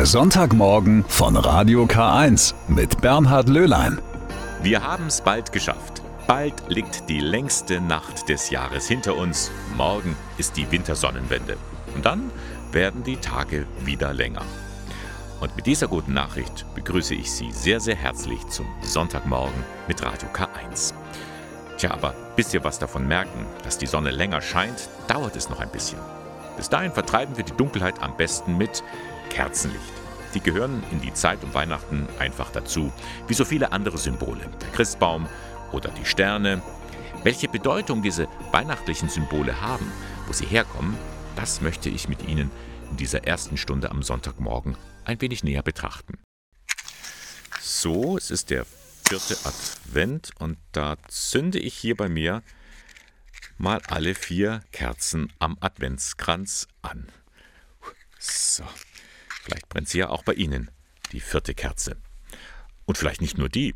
Der Sonntagmorgen von Radio K1 mit Bernhard Löhlein. Wir haben es bald geschafft. Bald liegt die längste Nacht des Jahres hinter uns. Morgen ist die Wintersonnenwende. Und dann werden die Tage wieder länger. Und mit dieser guten Nachricht begrüße ich Sie sehr, sehr herzlich zum Sonntagmorgen mit Radio K1. Tja, aber bis wir was davon merken, dass die Sonne länger scheint, dauert es noch ein bisschen. Bis dahin vertreiben wir die Dunkelheit am besten mit Kerzenlicht. Die gehören in die Zeit um Weihnachten einfach dazu, wie so viele andere Symbole, der Christbaum oder die Sterne. Welche Bedeutung diese weihnachtlichen Symbole haben, wo sie herkommen, das möchte ich mit Ihnen in dieser ersten Stunde am Sonntagmorgen ein wenig näher betrachten. So, es ist der vierte Advent und da zünde ich hier bei mir mal alle vier Kerzen am Adventskranz an. So, vielleicht brennt sie ja auch bei Ihnen, die vierte Kerze. Und vielleicht nicht nur die,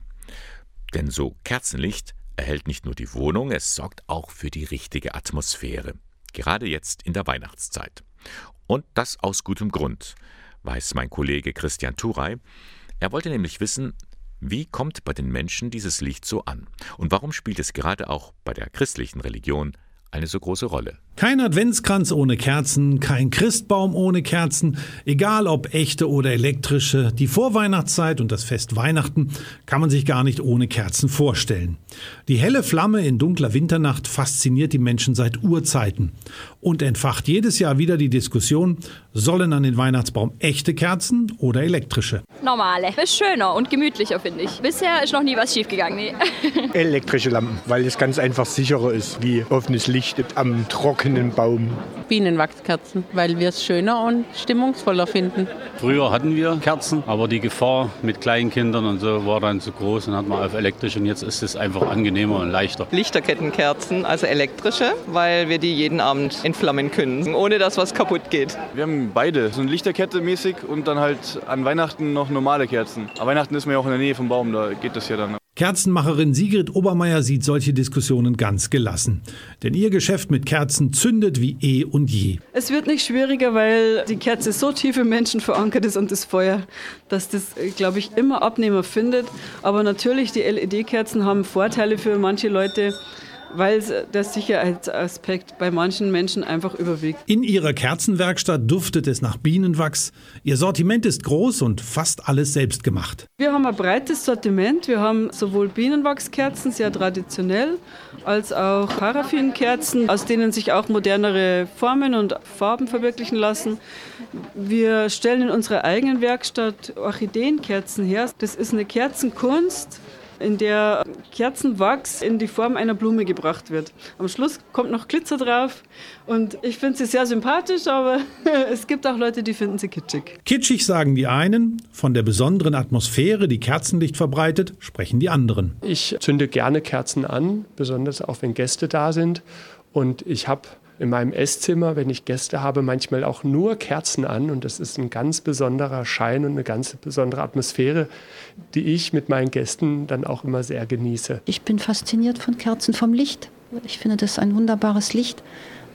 denn so Kerzenlicht erhält nicht nur die Wohnung, es sorgt auch für die richtige Atmosphäre, gerade jetzt in der Weihnachtszeit. Und das aus gutem Grund, weiß mein Kollege Christian Turey. Er wollte nämlich wissen, wie kommt bei den Menschen dieses Licht so an? Und warum spielt es gerade auch bei der christlichen Religion eine so große Rolle? Kein Adventskranz ohne Kerzen, kein Christbaum ohne Kerzen, egal ob echte oder elektrische. Die Vorweihnachtszeit und das Fest Weihnachten kann man sich gar nicht ohne Kerzen vorstellen. Die helle Flamme in dunkler Winternacht fasziniert die Menschen seit Urzeiten und entfacht jedes Jahr wieder die Diskussion, sollen an den Weihnachtsbaum echte Kerzen oder elektrische? Normale. Ist schöner und gemütlicher, finde ich. Bisher ist noch nie was schiefgegangen. Nee. Elektrische Lampen, weil es ganz einfach sicherer ist, wie offenes Licht am Trockenen Baum. Bienenwachskerzen, weil wir es schöner und stimmungsvoller finden. Früher hatten wir Kerzen, aber die Gefahr mit Kleinkindern und so war dann zu groß und hat man auf elektrisch und jetzt ist es einfach angenehmer und leichter. Lichterkettenkerzen, also elektrische, weil wir die jeden Abend entflammen können, ohne dass was kaputt geht. Wir haben beide, so eine Lichterkette mäßig und dann halt an Weihnachten noch normale Kerzen. Aber Weihnachten ist man ja auch in der Nähe vom Baum, da geht das ja dann. Kerzenmacherin Sigrid Obermeier sieht solche Diskussionen ganz gelassen. Denn ihr Geschäft mit Kerzen zündet wie eh und je. Es wird nicht schwieriger, weil die Kerze so tief im Menschen verankert ist und das Feuer, dass das, glaube ich, immer Abnehmer findet. Aber natürlich, die LED-Kerzen haben Vorteile für manche Leute weil der Sicherheitsaspekt bei manchen Menschen einfach überwiegt. In ihrer Kerzenwerkstatt duftet es nach Bienenwachs. Ihr Sortiment ist groß und fast alles selbst gemacht. Wir haben ein breites Sortiment. Wir haben sowohl Bienenwachskerzen, sehr traditionell, als auch Paraffinkerzen, aus denen sich auch modernere Formen und Farben verwirklichen lassen. Wir stellen in unserer eigenen Werkstatt Orchideenkerzen her. Das ist eine Kerzenkunst in der Kerzenwachs in die Form einer Blume gebracht wird. Am Schluss kommt noch Glitzer drauf und ich finde sie sehr sympathisch, aber es gibt auch Leute, die finden sie kitschig. Kitschig sagen die einen, von der besonderen Atmosphäre, die Kerzenlicht verbreitet, sprechen die anderen. Ich zünde gerne Kerzen an, besonders auch wenn Gäste da sind und ich habe in meinem Esszimmer, wenn ich Gäste habe, manchmal auch nur Kerzen an und das ist ein ganz besonderer Schein und eine ganz besondere Atmosphäre, die ich mit meinen Gästen dann auch immer sehr genieße. Ich bin fasziniert von Kerzen, vom Licht. Ich finde das ein wunderbares Licht,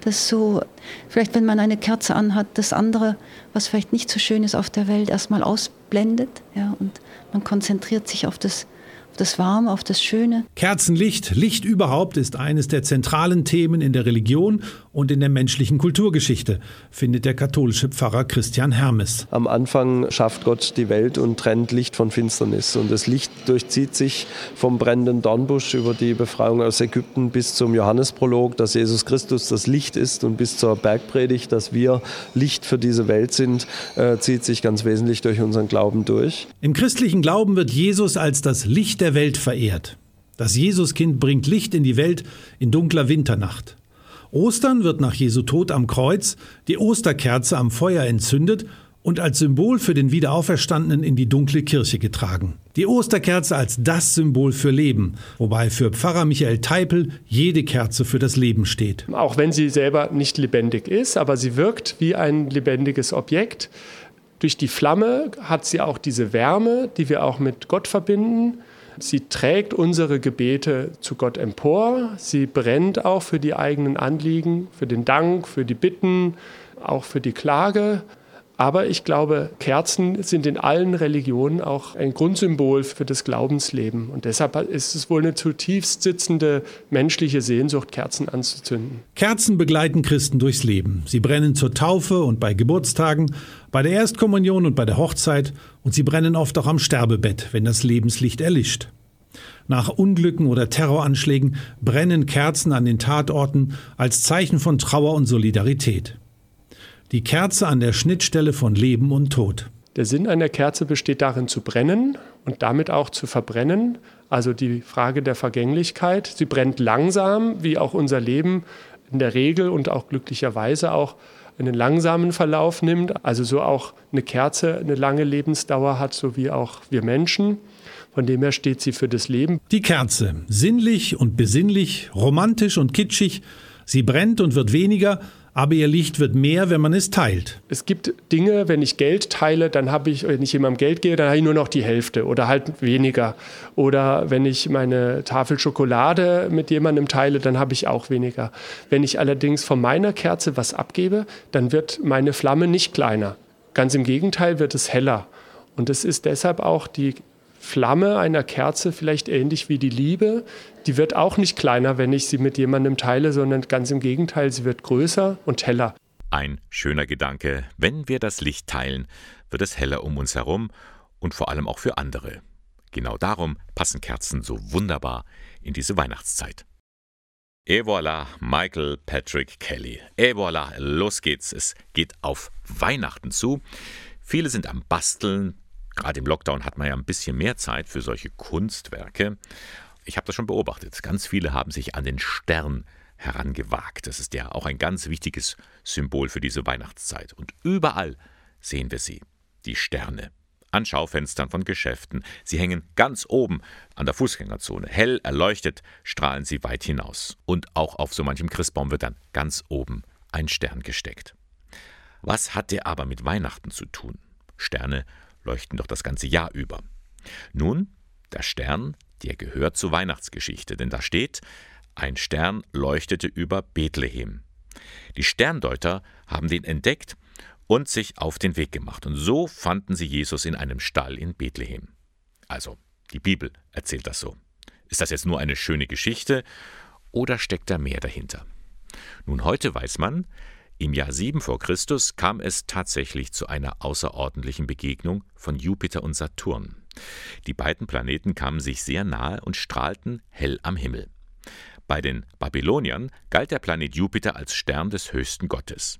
das so, vielleicht wenn man eine Kerze anhat, das andere, was vielleicht nicht so schön ist auf der Welt, erstmal ausblendet. Ja, und man konzentriert sich auf das das Warme, auf das Schöne. Kerzenlicht, Licht überhaupt ist eines der zentralen Themen in der Religion und in der menschlichen Kulturgeschichte, findet der katholische Pfarrer Christian Hermes. Am Anfang schafft Gott die Welt und trennt Licht von Finsternis. Und das Licht durchzieht sich vom brennenden Dornbusch über die Befreiung aus Ägypten bis zum Johannesprolog, dass Jesus Christus das Licht ist und bis zur Bergpredigt, dass wir Licht für diese Welt sind, äh, zieht sich ganz wesentlich durch unseren Glauben durch. Im christlichen Glauben wird Jesus als das Licht der der Welt verehrt. Das Jesuskind bringt Licht in die Welt in dunkler Winternacht. Ostern wird nach Jesu Tod am Kreuz die Osterkerze am Feuer entzündet und als Symbol für den Wiederauferstandenen in die dunkle Kirche getragen. Die Osterkerze als das Symbol für Leben, wobei für Pfarrer Michael Teipel jede Kerze für das Leben steht. Auch wenn sie selber nicht lebendig ist, aber sie wirkt wie ein lebendiges Objekt. Durch die Flamme hat sie auch diese Wärme, die wir auch mit Gott verbinden. Sie trägt unsere Gebete zu Gott empor. Sie brennt auch für die eigenen Anliegen, für den Dank, für die Bitten, auch für die Klage. Aber ich glaube, Kerzen sind in allen Religionen auch ein Grundsymbol für das Glaubensleben. Und deshalb ist es wohl eine zutiefst sitzende menschliche Sehnsucht, Kerzen anzuzünden. Kerzen begleiten Christen durchs Leben. Sie brennen zur Taufe und bei Geburtstagen, bei der Erstkommunion und bei der Hochzeit. Und sie brennen oft auch am Sterbebett, wenn das Lebenslicht erlischt. Nach Unglücken oder Terroranschlägen brennen Kerzen an den Tatorten als Zeichen von Trauer und Solidarität. Die Kerze an der Schnittstelle von Leben und Tod. Der Sinn einer Kerze besteht darin zu brennen und damit auch zu verbrennen. Also die Frage der Vergänglichkeit. Sie brennt langsam, wie auch unser Leben in der Regel und auch glücklicherweise auch einen langsamen Verlauf nimmt. Also so auch eine Kerze eine lange Lebensdauer hat, so wie auch wir Menschen. Von dem her steht sie für das Leben. Die Kerze, sinnlich und besinnlich, romantisch und kitschig, sie brennt und wird weniger, aber ihr Licht wird mehr, wenn man es teilt. Es gibt Dinge, wenn ich Geld teile, dann habe ich, wenn ich jemandem Geld gebe, dann habe ich nur noch die Hälfte oder halt weniger. Oder wenn ich meine Tafel Schokolade mit jemandem teile, dann habe ich auch weniger. Wenn ich allerdings von meiner Kerze was abgebe, dann wird meine Flamme nicht kleiner. Ganz im Gegenteil wird es heller. Und es ist deshalb auch die Flamme einer Kerze vielleicht ähnlich wie die Liebe. Die wird auch nicht kleiner, wenn ich sie mit jemandem teile, sondern ganz im Gegenteil, sie wird größer und heller. Ein schöner Gedanke. Wenn wir das Licht teilen, wird es heller um uns herum und vor allem auch für andere. Genau darum passen Kerzen so wunderbar in diese Weihnachtszeit. Et voilà, Michael Patrick Kelly. Et voilà, los geht's. Es geht auf Weihnachten zu. Viele sind am Basteln, Gerade im Lockdown hat man ja ein bisschen mehr Zeit für solche Kunstwerke. Ich habe das schon beobachtet. Ganz viele haben sich an den Stern herangewagt. Das ist ja auch ein ganz wichtiges Symbol für diese Weihnachtszeit. Und überall sehen wir sie, die Sterne. An Schaufenstern von Geschäften. Sie hängen ganz oben an der Fußgängerzone. Hell erleuchtet strahlen sie weit hinaus. Und auch auf so manchem Christbaum wird dann ganz oben ein Stern gesteckt. Was hat der aber mit Weihnachten zu tun? Sterne leuchten doch das ganze Jahr über. Nun, der Stern, der gehört zur Weihnachtsgeschichte, denn da steht, ein Stern leuchtete über Bethlehem. Die Sterndeuter haben den entdeckt und sich auf den Weg gemacht. Und so fanden sie Jesus in einem Stall in Bethlehem. Also, die Bibel erzählt das so. Ist das jetzt nur eine schöne Geschichte oder steckt da mehr dahinter? Nun, heute weiß man, im Jahr 7 vor Christus kam es tatsächlich zu einer außerordentlichen Begegnung von Jupiter und Saturn. Die beiden Planeten kamen sich sehr nahe und strahlten hell am Himmel. Bei den Babyloniern galt der Planet Jupiter als Stern des höchsten Gottes.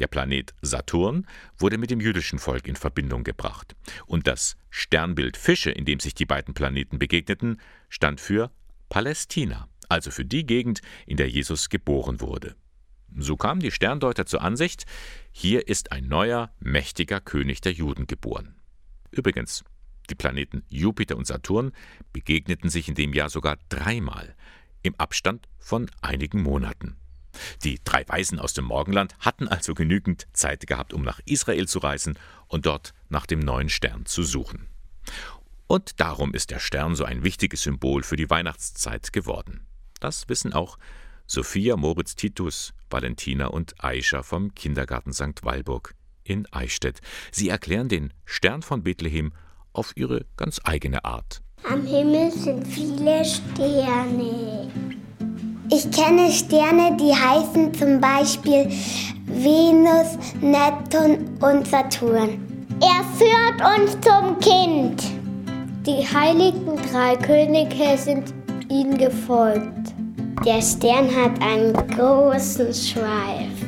Der Planet Saturn wurde mit dem jüdischen Volk in Verbindung gebracht. Und das Sternbild Fische, in dem sich die beiden Planeten begegneten, stand für Palästina, also für die Gegend, in der Jesus geboren wurde. So kamen die Sterndeuter zur Ansicht, hier ist ein neuer, mächtiger König der Juden geboren. Übrigens, die Planeten Jupiter und Saturn begegneten sich in dem Jahr sogar dreimal, im Abstand von einigen Monaten. Die drei Weisen aus dem Morgenland hatten also genügend Zeit gehabt, um nach Israel zu reisen und dort nach dem neuen Stern zu suchen. Und darum ist der Stern so ein wichtiges Symbol für die Weihnachtszeit geworden. Das wissen auch Sophia Moritz Titus, Valentina und Aisha vom Kindergarten St. Walburg in Eichstätt. Sie erklären den Stern von Bethlehem auf ihre ganz eigene Art. Am Himmel sind viele Sterne. Ich kenne Sterne, die heißen zum Beispiel Venus, Neptun und Saturn. Er führt uns zum Kind. Die heiligen drei Könige sind ihnen gefolgt. Der Stern hat einen großen Schweif.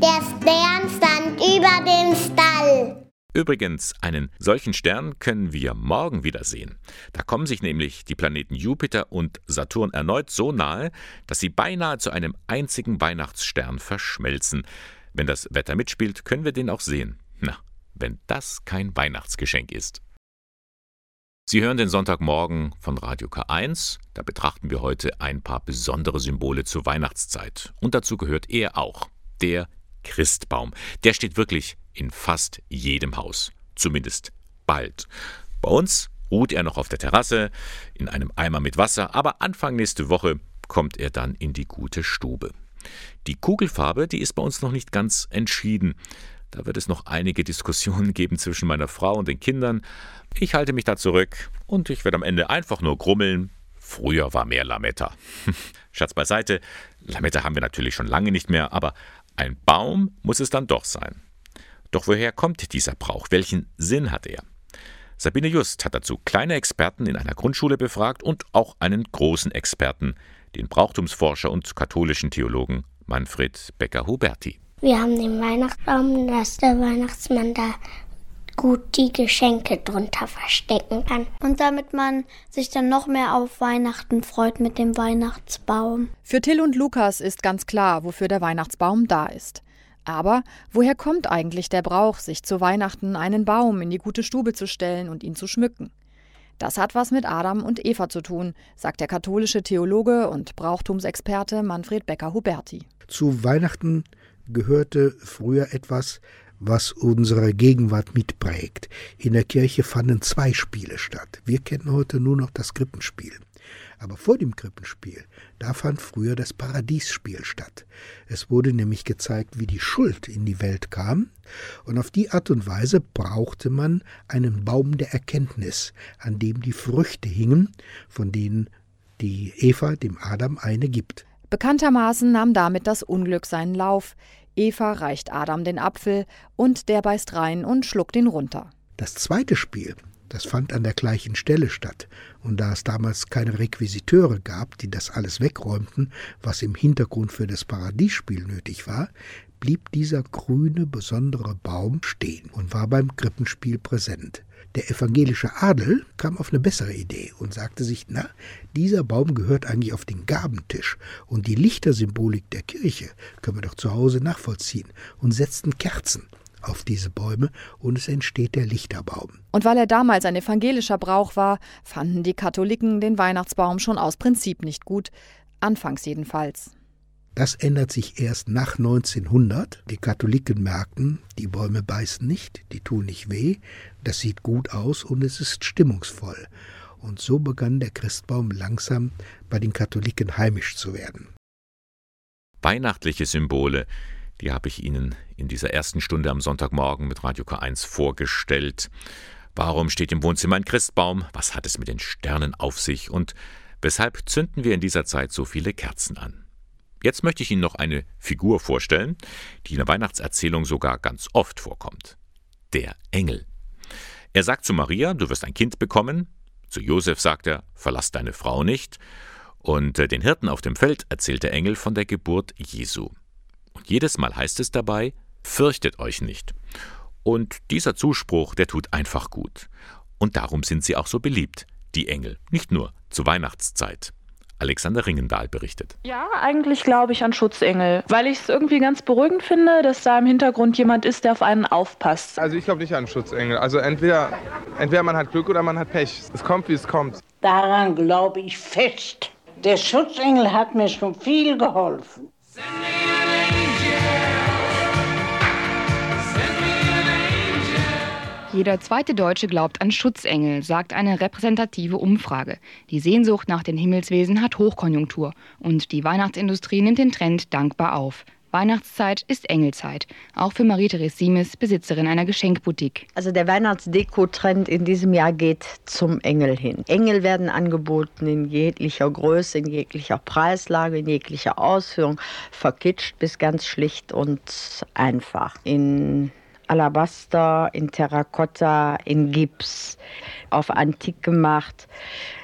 Der Stern stand über dem Stall. Übrigens, einen solchen Stern können wir morgen wieder sehen. Da kommen sich nämlich die Planeten Jupiter und Saturn erneut so nahe, dass sie beinahe zu einem einzigen Weihnachtsstern verschmelzen. Wenn das Wetter mitspielt, können wir den auch sehen. Na, wenn das kein Weihnachtsgeschenk ist. Sie hören den Sonntagmorgen von Radio K1. Da betrachten wir heute ein paar besondere Symbole zur Weihnachtszeit. Und dazu gehört er auch, der Christbaum. Der steht wirklich in fast jedem Haus. Zumindest bald. Bei uns ruht er noch auf der Terrasse in einem Eimer mit Wasser, aber Anfang nächste Woche kommt er dann in die gute Stube. Die Kugelfarbe, die ist bei uns noch nicht ganz entschieden. Da wird es noch einige Diskussionen geben zwischen meiner Frau und den Kindern. Ich halte mich da zurück und ich werde am Ende einfach nur grummeln. Früher war mehr Lametta. Schatz beiseite, Lametta haben wir natürlich schon lange nicht mehr, aber ein Baum muss es dann doch sein. Doch woher kommt dieser Brauch? Welchen Sinn hat er? Sabine Just hat dazu kleine Experten in einer Grundschule befragt und auch einen großen Experten, den Brauchtumsforscher und katholischen Theologen Manfred Becker-Huberti. Wir haben den Weihnachtsbaum, dass der Weihnachtsmann da gut die Geschenke drunter verstecken kann. Und damit man sich dann noch mehr auf Weihnachten freut mit dem Weihnachtsbaum. Für Till und Lukas ist ganz klar, wofür der Weihnachtsbaum da ist. Aber woher kommt eigentlich der Brauch, sich zu Weihnachten einen Baum in die gute Stube zu stellen und ihn zu schmücken? Das hat was mit Adam und Eva zu tun, sagt der katholische Theologe und Brauchtumsexperte Manfred Becker-Huberti. Zu Weihnachten gehörte früher etwas, was unsere Gegenwart mitprägt. In der Kirche fanden zwei Spiele statt. Wir kennen heute nur noch das Krippenspiel. Aber vor dem Krippenspiel, da fand früher das Paradiesspiel statt. Es wurde nämlich gezeigt, wie die Schuld in die Welt kam, und auf die Art und Weise brauchte man einen Baum der Erkenntnis, an dem die Früchte hingen, von denen die Eva dem Adam eine gibt. Bekanntermaßen nahm damit das Unglück seinen Lauf. Eva reicht Adam den Apfel und der beißt rein und schluckt ihn runter. Das zweite Spiel, das fand an der gleichen Stelle statt. Und da es damals keine Requisiteure gab, die das alles wegräumten, was im Hintergrund für das Paradiesspiel nötig war, blieb dieser grüne, besondere Baum stehen und war beim Krippenspiel präsent. Der evangelische Adel kam auf eine bessere Idee und sagte sich, na, dieser Baum gehört eigentlich auf den Gabentisch und die Lichtersymbolik der Kirche können wir doch zu Hause nachvollziehen und setzten Kerzen auf diese Bäume und es entsteht der Lichterbaum. Und weil er damals ein evangelischer Brauch war, fanden die Katholiken den Weihnachtsbaum schon aus Prinzip nicht gut, anfangs jedenfalls. Das ändert sich erst nach 1900. Die Katholiken merken, die Bäume beißen nicht, die tun nicht weh, das sieht gut aus und es ist stimmungsvoll. Und so begann der Christbaum langsam bei den Katholiken heimisch zu werden. Weihnachtliche Symbole, die habe ich Ihnen in dieser ersten Stunde am Sonntagmorgen mit Radio K1 vorgestellt. Warum steht im Wohnzimmer ein Christbaum? Was hat es mit den Sternen auf sich? Und weshalb zünden wir in dieser Zeit so viele Kerzen an? Jetzt möchte ich Ihnen noch eine Figur vorstellen, die in der Weihnachtserzählung sogar ganz oft vorkommt. Der Engel. Er sagt zu Maria, du wirst ein Kind bekommen. Zu Josef sagt er, verlass deine Frau nicht. Und äh, den Hirten auf dem Feld erzählt der Engel von der Geburt Jesu. Und jedes Mal heißt es dabei, fürchtet euch nicht. Und dieser Zuspruch, der tut einfach gut. Und darum sind sie auch so beliebt, die Engel, nicht nur zur Weihnachtszeit. Alexander Ringendahl berichtet. Ja, eigentlich glaube ich an Schutzengel, weil ich es irgendwie ganz beruhigend finde, dass da im Hintergrund jemand ist, der auf einen aufpasst. Also ich glaube nicht an Schutzengel. Also entweder, entweder man hat Glück oder man hat Pech. Es kommt, wie es kommt. Daran glaube ich fest. Der Schutzengel hat mir schon viel geholfen. Jeder zweite Deutsche glaubt an Schutzengel, sagt eine repräsentative Umfrage. Die Sehnsucht nach den Himmelswesen hat Hochkonjunktur und die Weihnachtsindustrie nimmt den Trend dankbar auf. Weihnachtszeit ist Engelzeit. Auch für Marie-Therese Siemes, Besitzerin einer Geschenkboutique. Also der Weihnachtsdeko-Trend in diesem Jahr geht zum Engel hin. Engel werden angeboten in jeglicher Größe, in jeglicher Preislage, in jeglicher Ausführung. Verkitscht bis ganz schlicht und einfach. In Alabaster, in Terrakotta, in Gips, auf Antik gemacht.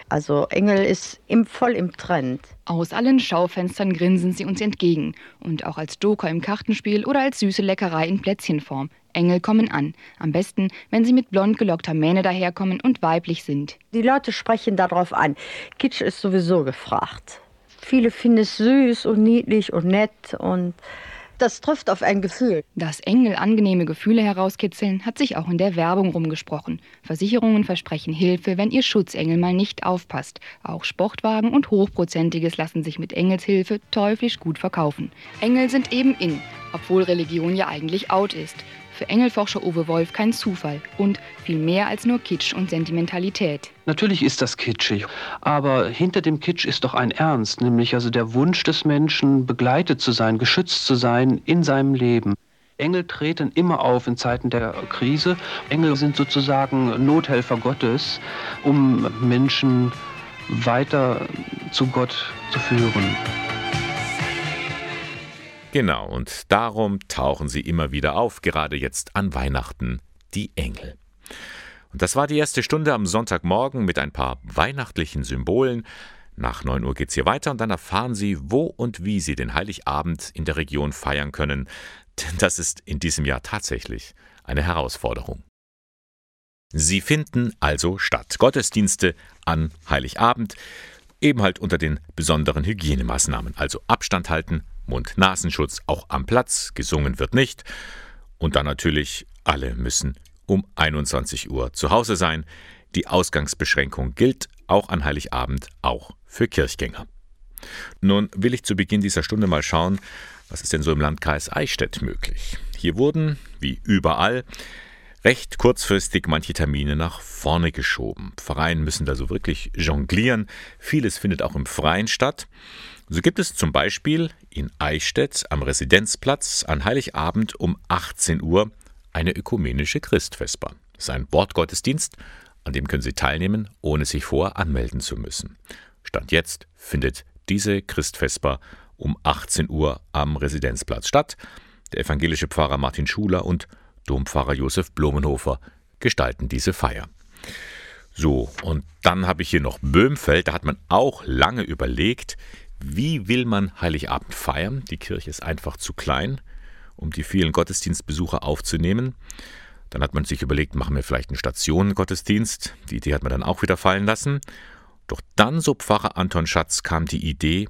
Also Engel ist im, voll im Trend. Aus allen Schaufenstern grinsen sie uns entgegen. Und auch als Joker im Kartenspiel oder als süße Leckerei in Plätzchenform. Engel kommen an. Am besten, wenn sie mit blond gelockter Mähne daherkommen und weiblich sind. Die Leute sprechen darauf an. Kitsch ist sowieso gefragt. Viele finden es süß und niedlich und nett und das trifft auf ein Gefühl. Dass Engel angenehme Gefühle herauskitzeln, hat sich auch in der Werbung rumgesprochen. Versicherungen versprechen Hilfe, wenn ihr Schutzengel mal nicht aufpasst. Auch Sportwagen und Hochprozentiges lassen sich mit Engelshilfe teuflisch gut verkaufen. Engel sind eben in, obwohl Religion ja eigentlich out ist. Für Engelforscher Uwe Wolf kein Zufall und viel mehr als nur Kitsch und Sentimentalität. Natürlich ist das kitschig, aber hinter dem Kitsch ist doch ein Ernst, nämlich also der Wunsch des Menschen, begleitet zu sein, geschützt zu sein in seinem Leben. Engel treten immer auf in Zeiten der Krise. Engel sind sozusagen Nothelfer Gottes, um Menschen weiter zu Gott zu führen. Genau, und darum tauchen sie immer wieder auf, gerade jetzt an Weihnachten, die Engel. Und das war die erste Stunde am Sonntagmorgen mit ein paar weihnachtlichen Symbolen. Nach 9 Uhr geht's hier weiter und dann erfahren Sie, wo und wie Sie den Heiligabend in der Region feiern können. Denn das ist in diesem Jahr tatsächlich eine Herausforderung. Sie finden also statt. Gottesdienste an Heiligabend, eben halt unter den besonderen Hygienemaßnahmen, also Abstand halten, Mund-Nasenschutz auch am Platz, gesungen wird nicht. Und dann natürlich, alle müssen um 21 Uhr zu Hause sein. Die Ausgangsbeschränkung gilt auch an Heiligabend, auch für Kirchgänger. Nun will ich zu Beginn dieser Stunde mal schauen, was ist denn so im Landkreis Eichstätt möglich. Hier wurden, wie überall, recht kurzfristig manche Termine nach vorne geschoben. Vereine müssen da so wirklich jonglieren. Vieles findet auch im Freien statt. So gibt es zum Beispiel in Eichstätt am Residenzplatz an Heiligabend um 18 Uhr eine ökumenische Christvesper. Das ist ein Wortgottesdienst, an dem können Sie teilnehmen, ohne sich vorher anmelden zu müssen. Stand jetzt findet diese Christvesper um 18 Uhr am Residenzplatz statt. Der evangelische Pfarrer Martin Schuler und Dompfarrer Josef Blumenhofer gestalten diese Feier. So, und dann habe ich hier noch Böhmfeld, da hat man auch lange überlegt, wie will man Heiligabend feiern? Die Kirche ist einfach zu klein, um die vielen Gottesdienstbesucher aufzunehmen. Dann hat man sich überlegt, machen wir vielleicht einen Stationengottesdienst. Die Idee hat man dann auch wieder fallen lassen. Doch dann, so Pfarrer Anton Schatz, kam die Idee,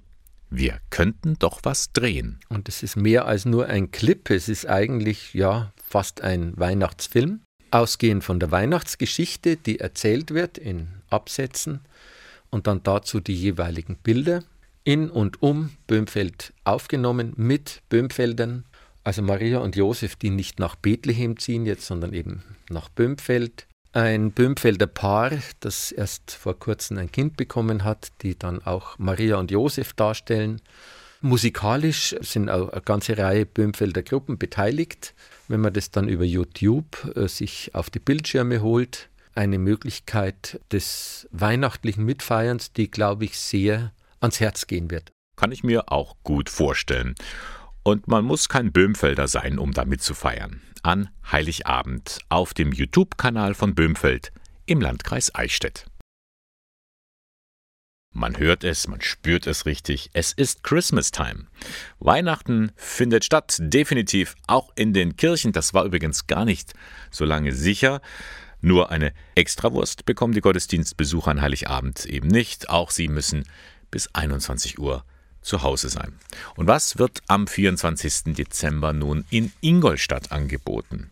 wir könnten doch was drehen. Und es ist mehr als nur ein Clip, es ist eigentlich ja fast ein Weihnachtsfilm. Ausgehend von der Weihnachtsgeschichte, die erzählt wird in Absätzen und dann dazu die jeweiligen Bilder in und um Böhmfeld aufgenommen mit Böhmfeldern, also Maria und Josef, die nicht nach Bethlehem ziehen jetzt, sondern eben nach Böhmfeld. Ein Böhmfelder Paar, das erst vor kurzem ein Kind bekommen hat, die dann auch Maria und Josef darstellen. Musikalisch sind auch eine ganze Reihe Böhmfelder Gruppen beteiligt. Wenn man das dann über YouTube äh, sich auf die Bildschirme holt, eine Möglichkeit des weihnachtlichen Mitfeierns, die, glaube ich, sehr ans Herz gehen wird. Kann ich mir auch gut vorstellen. Und man muss kein Böhmfelder sein, um damit zu feiern. An Heiligabend auf dem YouTube-Kanal von Böhmfeld im Landkreis Eichstätt. Man hört es, man spürt es richtig. Es ist Christmas Time. Weihnachten findet statt, definitiv auch in den Kirchen. Das war übrigens gar nicht so lange sicher. Nur eine Extrawurst bekommen die Gottesdienstbesucher an Heiligabend eben nicht. Auch sie müssen bis 21 Uhr zu Hause sein. Und was wird am 24. Dezember nun in Ingolstadt angeboten?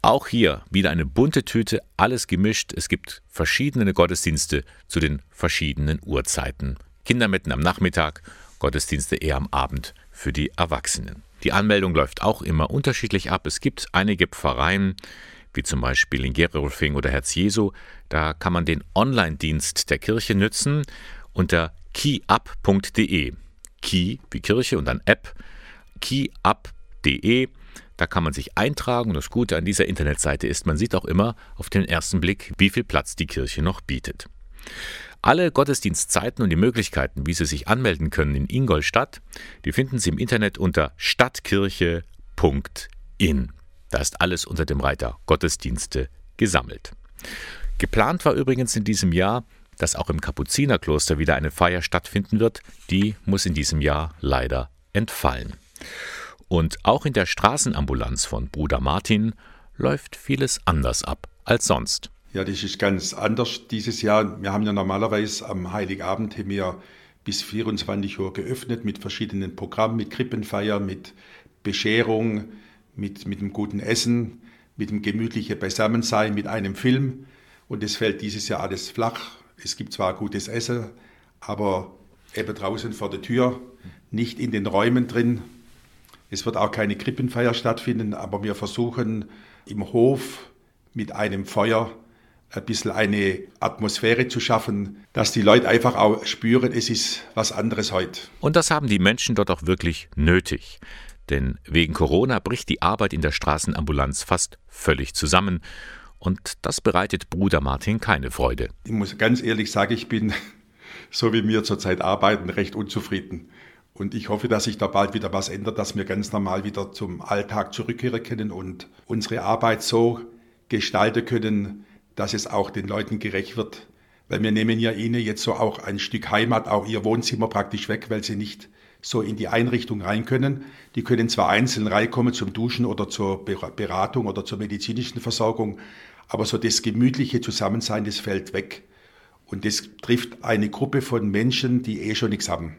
Auch hier wieder eine bunte Tüte, alles gemischt. Es gibt verschiedene Gottesdienste zu den verschiedenen Uhrzeiten. Kindermetten am Nachmittag, Gottesdienste eher am Abend für die Erwachsenen. Die Anmeldung läuft auch immer unterschiedlich ab. Es gibt einige Pfarreien, wie zum Beispiel in Gerolfing oder Herz Jesu. Da kann man den Online-Dienst der Kirche nützen unter keyup.de. Key wie Kirche und dann App. keyup.de. Da kann man sich eintragen das Gute an dieser Internetseite ist, man sieht auch immer auf den ersten Blick, wie viel Platz die Kirche noch bietet. Alle Gottesdienstzeiten und die Möglichkeiten, wie Sie sich anmelden können in Ingolstadt, die finden Sie im Internet unter stadtkirche.in. Da ist alles unter dem Reiter Gottesdienste gesammelt. Geplant war übrigens in diesem Jahr dass auch im Kapuzinerkloster wieder eine Feier stattfinden wird, die muss in diesem Jahr leider entfallen. Und auch in der Straßenambulanz von Bruder Martin läuft vieles anders ab als sonst. Ja, das ist ganz anders dieses Jahr. Wir haben ja normalerweise am Heiligabend wir bis 24 Uhr geöffnet mit verschiedenen Programmen, mit Krippenfeier, mit Bescherung, mit, mit einem guten Essen, mit einem gemütlichen Beisammensein, mit einem Film. Und das fällt dieses Jahr alles flach. Es gibt zwar gutes Essen, aber eben draußen vor der Tür, nicht in den Räumen drin. Es wird auch keine Krippenfeier stattfinden, aber wir versuchen im Hof mit einem Feuer ein bisschen eine Atmosphäre zu schaffen, dass die Leute einfach auch spüren, es ist was anderes heute. Und das haben die Menschen dort auch wirklich nötig. Denn wegen Corona bricht die Arbeit in der Straßenambulanz fast völlig zusammen. Und das bereitet Bruder Martin keine Freude. Ich muss ganz ehrlich sagen, ich bin, so wie wir zurzeit arbeiten, recht unzufrieden. Und ich hoffe, dass sich da bald wieder was ändert, dass wir ganz normal wieder zum Alltag zurückkehren können und unsere Arbeit so gestalten können, dass es auch den Leuten gerecht wird. Weil wir nehmen ja ihnen jetzt so auch ein Stück Heimat, auch ihr Wohnzimmer praktisch weg, weil sie nicht so in die Einrichtung rein können. Die können zwar einzeln reinkommen zum Duschen oder zur Beratung oder zur medizinischen Versorgung, aber so das gemütliche Zusammensein, das fällt weg. Und das trifft eine Gruppe von Menschen, die eh schon nichts haben.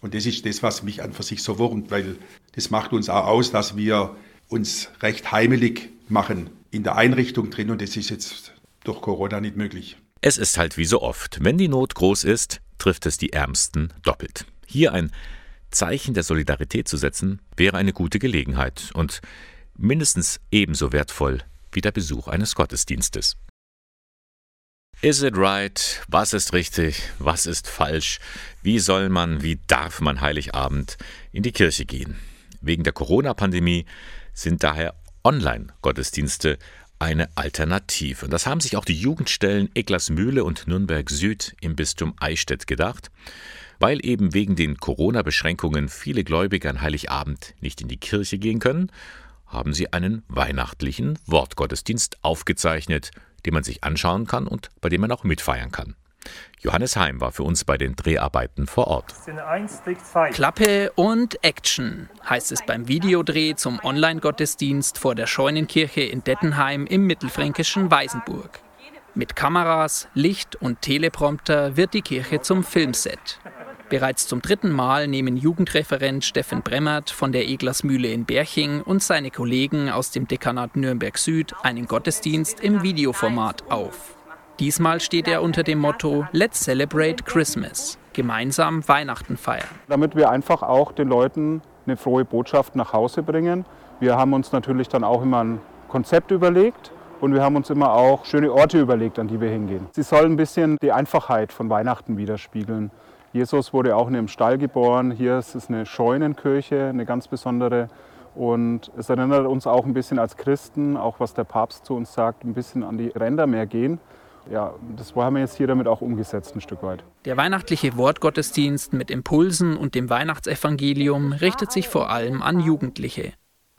Und das ist das, was mich an für sich so wurmt, weil das macht uns auch aus, dass wir uns recht heimelig machen in der Einrichtung drin und das ist jetzt durch Corona nicht möglich. Es ist halt wie so oft, wenn die Not groß ist, trifft es die Ärmsten doppelt. Hier ein Zeichen der Solidarität zu setzen, wäre eine gute Gelegenheit und mindestens ebenso wertvoll wie der Besuch eines Gottesdienstes. Is it right? Was ist richtig? Was ist falsch? Wie soll man, wie darf man Heiligabend in die Kirche gehen? Wegen der Corona-Pandemie sind daher Online-Gottesdienste eine Alternative. Und das haben sich auch die Jugendstellen Eglasmühle und Nürnberg Süd im Bistum Eichstätt gedacht. Weil eben wegen den Corona-Beschränkungen viele Gläubige an Heiligabend nicht in die Kirche gehen können, haben sie einen weihnachtlichen Wortgottesdienst aufgezeichnet, den man sich anschauen kann und bei dem man auch mitfeiern kann. Johannes Heim war für uns bei den Dreharbeiten vor Ort. Klappe und Action heißt es beim Videodreh zum Online-Gottesdienst vor der Scheunenkirche in Dettenheim im mittelfränkischen Weißenburg. Mit Kameras, Licht und Teleprompter wird die Kirche zum Filmset. Bereits zum dritten Mal nehmen Jugendreferent Steffen Bremmert von der Eglersmühle in Berching und seine Kollegen aus dem Dekanat Nürnberg Süd einen Gottesdienst im Videoformat auf. Diesmal steht er unter dem Motto Let's Celebrate Christmas, gemeinsam Weihnachten feiern. Damit wir einfach auch den Leuten eine frohe Botschaft nach Hause bringen. Wir haben uns natürlich dann auch immer ein Konzept überlegt und wir haben uns immer auch schöne Orte überlegt, an die wir hingehen. Sie sollen ein bisschen die Einfachheit von Weihnachten widerspiegeln. Jesus wurde auch in einem Stall geboren. Hier ist es eine Scheunenkirche, eine ganz besondere. Und es erinnert uns auch ein bisschen als Christen, auch was der Papst zu uns sagt, ein bisschen an die Ränder mehr gehen ja, das haben wir jetzt hier damit auch umgesetzt ein Stück weit. Der weihnachtliche Wortgottesdienst mit Impulsen und dem Weihnachtsevangelium richtet sich vor allem an Jugendliche.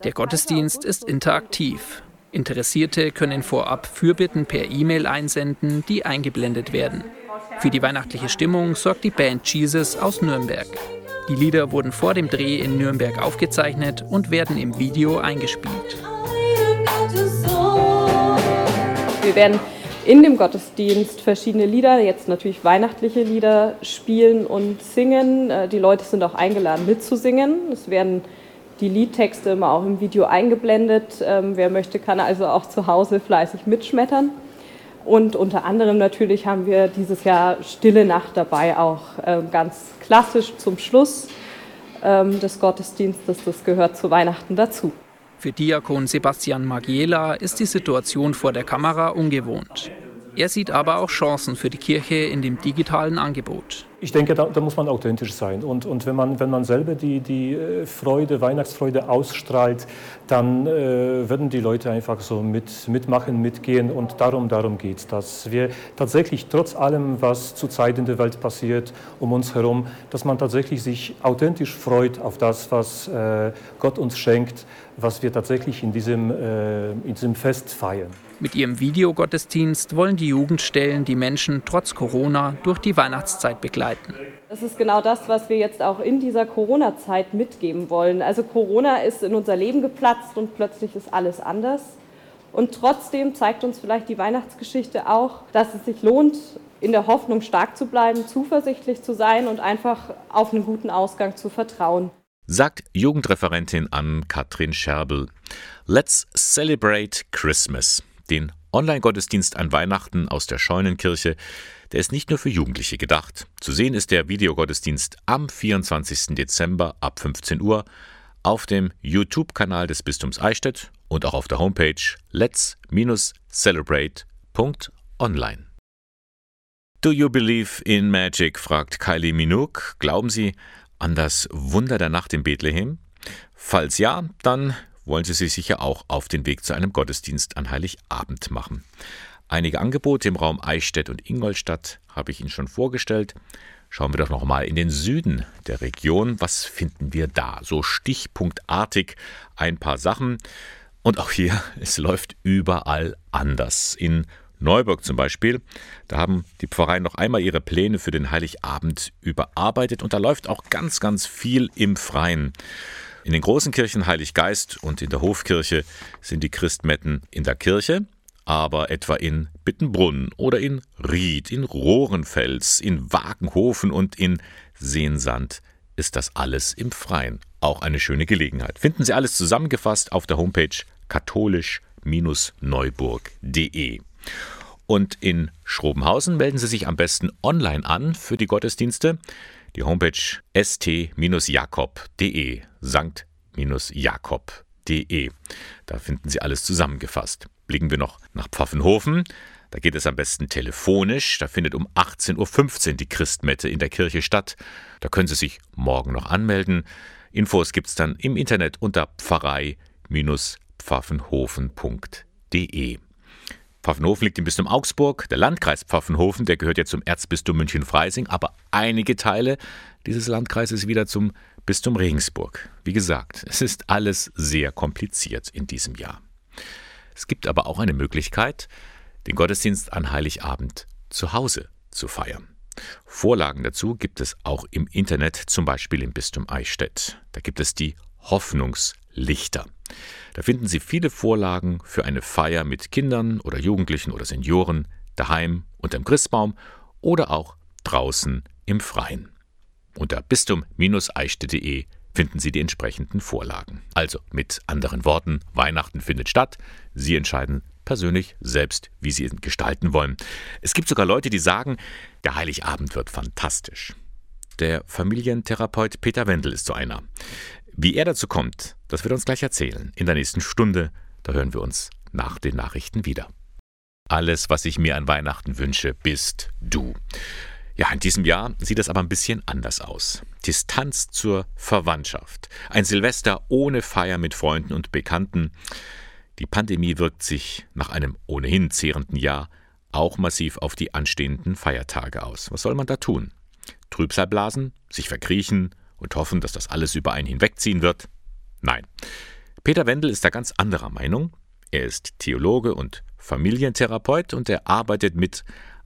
Der Gottesdienst ist interaktiv. Interessierte können vorab Fürbitten per E-Mail einsenden, die eingeblendet werden. Für die weihnachtliche Stimmung sorgt die Band Jesus aus Nürnberg. Die Lieder wurden vor dem Dreh in Nürnberg aufgezeichnet und werden im Video eingespielt. Wir werden in dem Gottesdienst verschiedene Lieder, jetzt natürlich weihnachtliche Lieder spielen und singen. Äh, die Leute sind auch eingeladen mitzusingen. Es werden die Liedtexte immer auch im Video eingeblendet. Ähm, wer möchte, kann also auch zu Hause fleißig mitschmettern. Und unter anderem natürlich haben wir dieses Jahr Stille Nacht dabei, auch ähm, ganz klassisch zum Schluss ähm, des Gottesdienstes. Das gehört zu Weihnachten dazu. Für Diakon Sebastian Magiela ist die Situation vor der Kamera ungewohnt. Er sieht aber auch Chancen für die Kirche in dem digitalen Angebot. Ich denke, da, da, muss man authentisch sein. Und, und wenn, man, wenn man selber die, die äh, Freude, Weihnachtsfreude ausstrahlt, dann äh, würden die Leute einfach so mit, mitmachen, mitgehen. Und darum, darum geht es, dass wir tatsächlich trotz allem, was zurzeit in der Welt passiert, um uns herum, dass man tatsächlich sich authentisch freut auf das, was äh, Gott uns schenkt, was wir tatsächlich in diesem, äh, in diesem Fest feiern. Mit ihrem Videogottesdienst wollen die Jugendstellen die Menschen trotz Corona durch die Weihnachtszeit begleiten. Das ist genau das, was wir jetzt auch in dieser Corona-Zeit mitgeben wollen. Also Corona ist in unser Leben geplatzt und plötzlich ist alles anders. Und trotzdem zeigt uns vielleicht die Weihnachtsgeschichte auch, dass es sich lohnt, in der Hoffnung stark zu bleiben, zuversichtlich zu sein und einfach auf einen guten Ausgang zu vertrauen. Sagt Jugendreferentin Ann-Kathrin Scherbel. Let's celebrate Christmas den Online-Gottesdienst an Weihnachten aus der Scheunenkirche, der ist nicht nur für Jugendliche gedacht. Zu sehen ist der Videogottesdienst am 24. Dezember ab 15 Uhr auf dem YouTube-Kanal des Bistums Eichstätt und auch auf der Homepage let's-celebrate.online. Do you believe in magic? fragt Kylie Minogue. Glauben Sie an das Wunder der Nacht in Bethlehem? Falls ja, dann wollen Sie sich sicher auch auf den Weg zu einem Gottesdienst an Heiligabend machen. Einige Angebote im Raum Eichstätt und Ingolstadt habe ich Ihnen schon vorgestellt. Schauen wir doch noch mal in den Süden der Region. Was finden wir da? So stichpunktartig ein paar Sachen. Und auch hier, es läuft überall anders. In Neuburg zum Beispiel, da haben die Pfarreien noch einmal ihre Pläne für den Heiligabend überarbeitet und da läuft auch ganz, ganz viel im Freien. In den großen Kirchen Heiliggeist und in der Hofkirche sind die Christmetten in der Kirche, aber etwa in Bittenbrunn oder in Ried, in Rohrenfels, in Wagenhofen und in Seensand ist das alles im Freien. Auch eine schöne Gelegenheit. Finden Sie alles zusammengefasst auf der Homepage katholisch-neuburg.de. Und in Schrobenhausen melden Sie sich am besten online an für die Gottesdienste. Die Homepage st-jakob.de, sankt-jakob.de. Da finden Sie alles zusammengefasst. Blicken wir noch nach Pfaffenhofen. Da geht es am besten telefonisch. Da findet um 18.15 Uhr die Christmette in der Kirche statt. Da können Sie sich morgen noch anmelden. Infos gibt es dann im Internet unter pfarrei-pfaffenhofen.de. Pfaffenhofen liegt im Bistum Augsburg. Der Landkreis Pfaffenhofen, der gehört ja zum Erzbistum München-Freising, aber einige Teile dieses Landkreises wieder zum Bistum Regensburg. Wie gesagt, es ist alles sehr kompliziert in diesem Jahr. Es gibt aber auch eine Möglichkeit, den Gottesdienst an Heiligabend zu Hause zu feiern. Vorlagen dazu gibt es auch im Internet, zum Beispiel im Bistum Eichstätt. Da gibt es die Hoffnungslichter. Da finden Sie viele Vorlagen für eine Feier mit Kindern oder Jugendlichen oder Senioren, daheim unterm Christbaum oder auch draußen im Freien. Unter bistum-eichstätt.de finden Sie die entsprechenden Vorlagen. Also mit anderen Worten, Weihnachten findet statt. Sie entscheiden persönlich selbst, wie Sie ihn gestalten wollen. Es gibt sogar Leute, die sagen, der Heiligabend wird fantastisch. Der Familientherapeut Peter Wendel ist so einer. Wie er dazu kommt, das wird er uns gleich erzählen. In der nächsten Stunde, da hören wir uns nach den Nachrichten wieder. Alles, was ich mir an Weihnachten wünsche, bist du. Ja, in diesem Jahr sieht es aber ein bisschen anders aus. Distanz zur Verwandtschaft. Ein Silvester ohne Feier mit Freunden und Bekannten. Die Pandemie wirkt sich nach einem ohnehin zehrenden Jahr auch massiv auf die anstehenden Feiertage aus. Was soll man da tun? Trübsal blasen, sich verkriechen, und hoffen, dass das alles über einen hinwegziehen wird? Nein. Peter Wendel ist da ganz anderer Meinung. Er ist Theologe und Familientherapeut und er arbeitet mit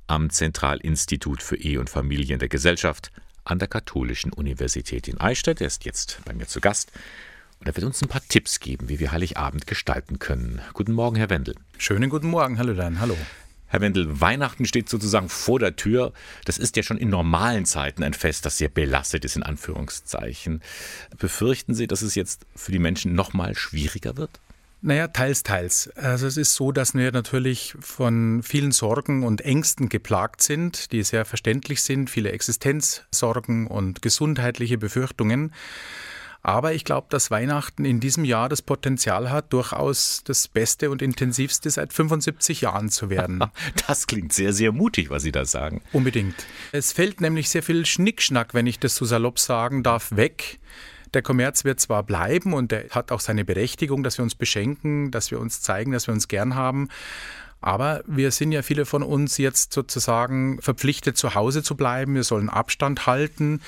am Zentralinstitut für Ehe und Familien der Gesellschaft an der Katholischen Universität in Eichstätt. Er ist jetzt bei mir zu Gast und er wird uns ein paar Tipps geben, wie wir Heiligabend gestalten können. Guten Morgen, Herr Wendel. Schönen guten Morgen, hallo dann, hallo. Herr Wendel, Weihnachten steht sozusagen vor der Tür. Das ist ja schon in normalen Zeiten ein Fest, das sehr belastet ist, in Anführungszeichen. Befürchten Sie, dass es jetzt für die Menschen noch mal schwieriger wird? Naja, teils, teils. Also es ist so, dass wir natürlich von vielen Sorgen und Ängsten geplagt sind, die sehr verständlich sind, viele Existenzsorgen und gesundheitliche Befürchtungen. Aber ich glaube, dass Weihnachten in diesem Jahr das Potenzial hat, durchaus das Beste und Intensivste seit 75 Jahren zu werden. Das klingt sehr, sehr mutig, was Sie da sagen. Unbedingt. Es fällt nämlich sehr viel Schnickschnack, wenn ich das so salopp sagen darf, weg. Der Kommerz wird zwar bleiben und er hat auch seine Berechtigung, dass wir uns beschenken, dass wir uns zeigen, dass wir uns gern haben. Aber wir sind ja viele von uns jetzt sozusagen verpflichtet, zu Hause zu bleiben. Wir sollen Abstand halten.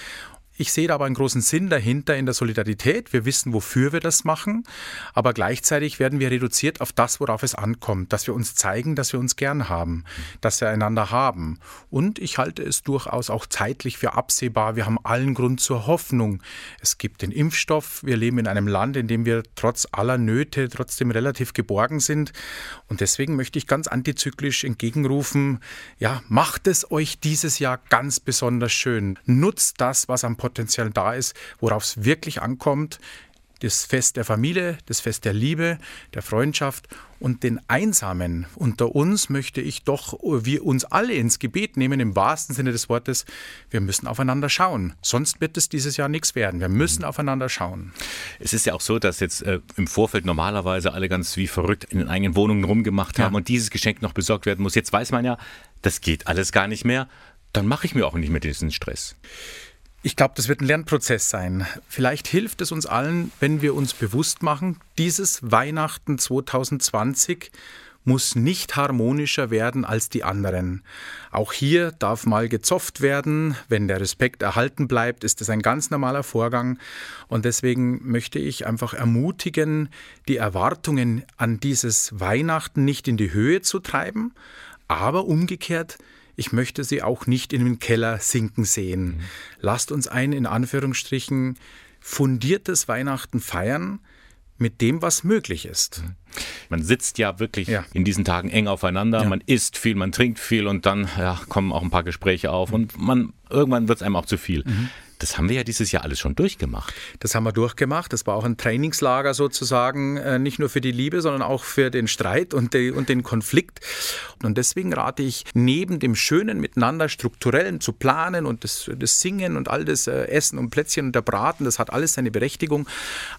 Ich sehe da aber einen großen Sinn dahinter in der Solidarität. Wir wissen, wofür wir das machen, aber gleichzeitig werden wir reduziert auf das, worauf es ankommt, dass wir uns zeigen, dass wir uns gern haben, dass wir einander haben. Und ich halte es durchaus auch zeitlich für absehbar. Wir haben allen Grund zur Hoffnung. Es gibt den Impfstoff. Wir leben in einem Land, in dem wir trotz aller Nöte trotzdem relativ geborgen sind. Und deswegen möchte ich ganz antizyklisch entgegenrufen, ja, macht es euch dieses Jahr ganz besonders schön. Nutzt das, was am Potenzial Potenzial da ist, worauf es wirklich ankommt. Das Fest der Familie, das Fest der Liebe, der Freundschaft und den Einsamen unter uns möchte ich doch, wir uns alle ins Gebet nehmen, im wahrsten Sinne des Wortes. Wir müssen aufeinander schauen. Sonst wird es dieses Jahr nichts werden. Wir müssen aufeinander schauen. Es ist ja auch so, dass jetzt äh, im Vorfeld normalerweise alle ganz wie verrückt in den eigenen Wohnungen rumgemacht haben ja. und dieses Geschenk noch besorgt werden muss. Jetzt weiß man ja, das geht alles gar nicht mehr. Dann mache ich mir auch nicht mehr diesen Stress. Ich glaube, das wird ein Lernprozess sein. Vielleicht hilft es uns allen, wenn wir uns bewusst machen, dieses Weihnachten 2020 muss nicht harmonischer werden als die anderen. Auch hier darf mal gezofft werden. Wenn der Respekt erhalten bleibt, ist es ein ganz normaler Vorgang. Und deswegen möchte ich einfach ermutigen, die Erwartungen an dieses Weihnachten nicht in die Höhe zu treiben, aber umgekehrt ich möchte sie auch nicht in den Keller sinken sehen. Mhm. Lasst uns ein, in Anführungsstrichen, fundiertes Weihnachten feiern mit dem, was möglich ist. Mhm. Man sitzt ja wirklich ja. in diesen Tagen eng aufeinander, ja. man isst viel, man trinkt viel und dann ja, kommen auch ein paar Gespräche auf und man irgendwann wird es einem auch zu viel. Mhm. Das haben wir ja dieses Jahr alles schon durchgemacht. Das haben wir durchgemacht. Das war auch ein Trainingslager sozusagen, äh, nicht nur für die Liebe, sondern auch für den Streit und, die, und den Konflikt. Und deswegen rate ich, neben dem schönen Miteinander strukturellen zu planen und das, das Singen und all das äh, Essen und Plätzchen und der Braten, das hat alles seine Berechtigung.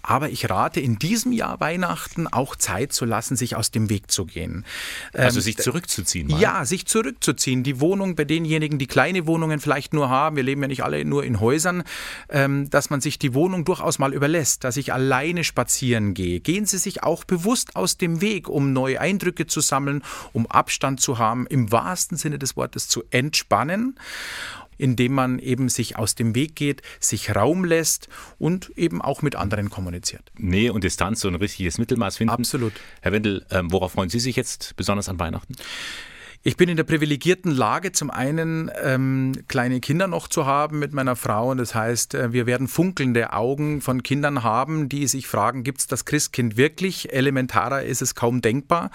Aber ich rate in diesem Jahr Weihnachten auch Zeit zu lassen, sich aus dem Weg zu gehen. Also ähm, sich zurückzuziehen. Mal. Ja, sich zurückzuziehen. Die Wohnung bei denjenigen, die kleine Wohnungen vielleicht nur haben, wir leben ja nicht alle nur in Häusern, Häusern, ähm, dass man sich die Wohnung durchaus mal überlässt, dass ich alleine spazieren gehe. Gehen Sie sich auch bewusst aus dem Weg, um neue Eindrücke zu sammeln, um Abstand zu haben, im wahrsten Sinne des Wortes zu entspannen indem man eben sich aus dem Weg geht, sich Raum lässt und eben auch mit anderen kommuniziert. Nähe und Distanz, so ein richtiges Mittelmaß finden. Absolut. Herr Wendel, ähm, worauf freuen Sie sich jetzt besonders an Weihnachten? Ich bin in der privilegierten Lage, zum einen ähm, kleine Kinder noch zu haben mit meiner Frau. Und das heißt, äh, wir werden funkelnde Augen von Kindern haben, die sich fragen, gibt es das Christkind wirklich? Elementarer ist es kaum denkbar.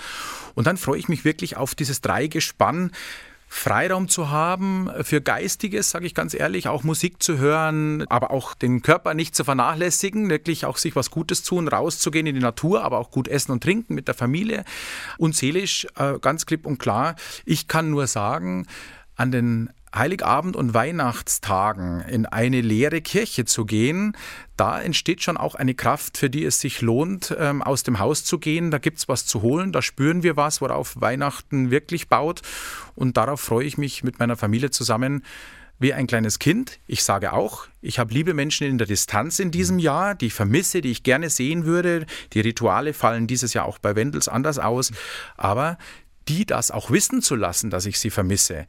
Und dann freue ich mich wirklich auf dieses Dreigespann Freiraum zu haben für Geistiges, sage ich ganz ehrlich, auch Musik zu hören, aber auch den Körper nicht zu vernachlässigen, wirklich auch sich was Gutes tun, rauszugehen in die Natur, aber auch gut essen und trinken mit der Familie und seelisch äh, ganz klipp und klar. Ich kann nur sagen, an den Heiligabend und Weihnachtstagen in eine leere Kirche zu gehen, da entsteht schon auch eine Kraft, für die es sich lohnt, ähm, aus dem Haus zu gehen. Da gibt es was zu holen, da spüren wir was, worauf Weihnachten wirklich baut. Und darauf freue ich mich mit meiner Familie zusammen wie ein kleines Kind. Ich sage auch, ich habe liebe Menschen in der Distanz in diesem Jahr, die ich vermisse, die ich gerne sehen würde. Die Rituale fallen dieses Jahr auch bei Wendels anders aus. Aber die das auch wissen zu lassen, dass ich sie vermisse.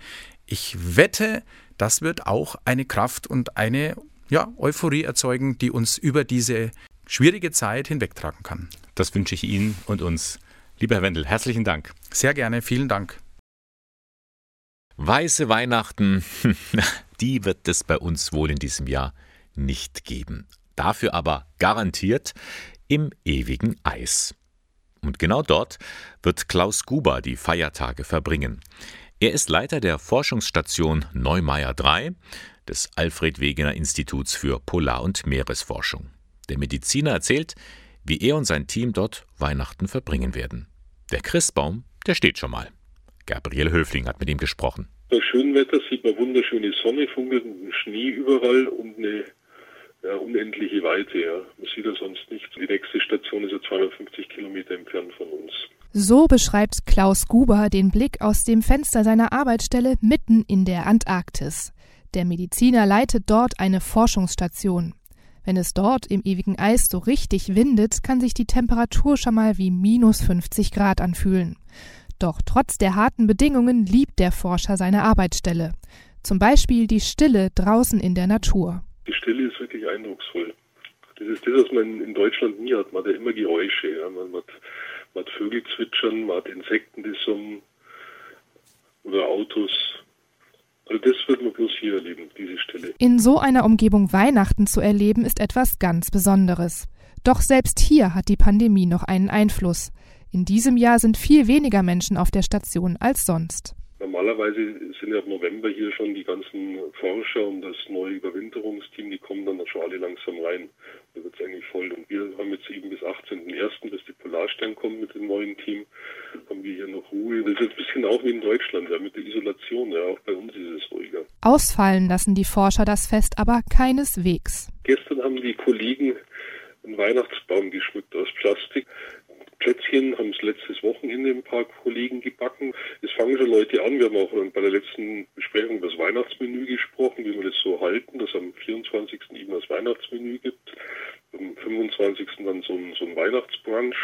Ich wette, das wird auch eine Kraft und eine ja, Euphorie erzeugen, die uns über diese schwierige Zeit hinwegtragen kann. Das wünsche ich Ihnen und uns. Lieber Herr Wendel, herzlichen Dank. Sehr gerne, vielen Dank. Weiße Weihnachten, die wird es bei uns wohl in diesem Jahr nicht geben. Dafür aber garantiert im ewigen Eis. Und genau dort wird Klaus Guber die Feiertage verbringen. Er ist Leiter der Forschungsstation Neumeier 3 des Alfred Wegener Instituts für Polar- und Meeresforschung. Der Mediziner erzählt, wie er und sein Team dort Weihnachten verbringen werden. Der Christbaum, der steht schon mal. Gabriel Höfling hat mit ihm gesprochen. Bei schönem Wetter sieht man wunderschöne Sonne, funkelnden Schnee überall und eine ja, unendliche Weite. Ja. Man sieht ja sonst nichts. Die nächste Station ist ja 250 Kilometer entfernt von uns. So beschreibt Klaus Guber den Blick aus dem Fenster seiner Arbeitsstelle mitten in der Antarktis. Der Mediziner leitet dort eine Forschungsstation. Wenn es dort im ewigen Eis so richtig windet, kann sich die Temperatur schon mal wie minus 50 Grad anfühlen. Doch trotz der harten Bedingungen liebt der Forscher seine Arbeitsstelle. Zum Beispiel die Stille draußen in der Natur. Die Stille ist wirklich eindrucksvoll. Das ist das, was man in Deutschland nie hat. Man hat ja immer Geräusche. Man hat man hat Vögel zwitschern, man hat Insekten, die summen oder Autos. Also das wird man bloß hier erleben, diese Stelle. In so einer Umgebung Weihnachten zu erleben, ist etwas ganz Besonderes. Doch selbst hier hat die Pandemie noch einen Einfluss. In diesem Jahr sind viel weniger Menschen auf der Station als sonst. Normalerweise sind ja ab November hier schon die ganzen Forscher und das neue Überwinterungsteam, die kommen dann schon alle langsam rein. Da wird es eigentlich voll. Und wir haben jetzt eben bis 18.01., bis die Polarstern kommt mit dem neuen Team, haben wir hier noch Ruhe. Das ist ein bisschen auch wie in Deutschland, ja, mit der Isolation. Ja, auch bei uns ist es ruhiger. Ausfallen lassen die Forscher das Fest aber keineswegs. Gestern haben die Kollegen einen Weihnachtsbaum geschmückt aus Plastik. Plätzchen haben es letztes Wochenende ein paar Kollegen gebacken. Es fangen schon Leute an. Wir haben auch bei der letzten Besprechung über das Weihnachtsmenü gesprochen, wie wir das so halten, dass am 24. eben das Weihnachtsmenü gibt. Am 25. dann so ein, so ein Weihnachtsbrunch.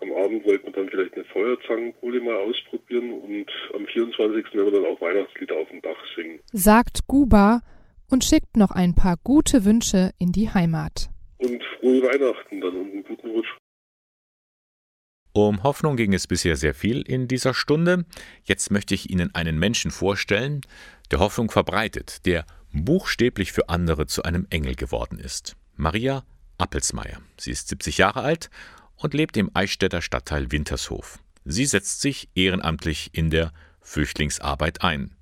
Am Abend wollten wir dann vielleicht eine Feuerzangenbowle mal ausprobieren und am 24. werden wir dann auch Weihnachtslieder auf dem Dach singen. Sagt Guba und schickt noch ein paar gute Wünsche in die Heimat. Und frohe Weihnachten dann und einen guten Rutsch. Um Hoffnung ging es bisher sehr viel in dieser Stunde. Jetzt möchte ich Ihnen einen Menschen vorstellen, der Hoffnung verbreitet, der buchstäblich für andere zu einem Engel geworden ist. Maria Appelsmeier. Sie ist 70 Jahre alt und lebt im Eichstätter Stadtteil Wintershof. Sie setzt sich ehrenamtlich in der Flüchtlingsarbeit ein.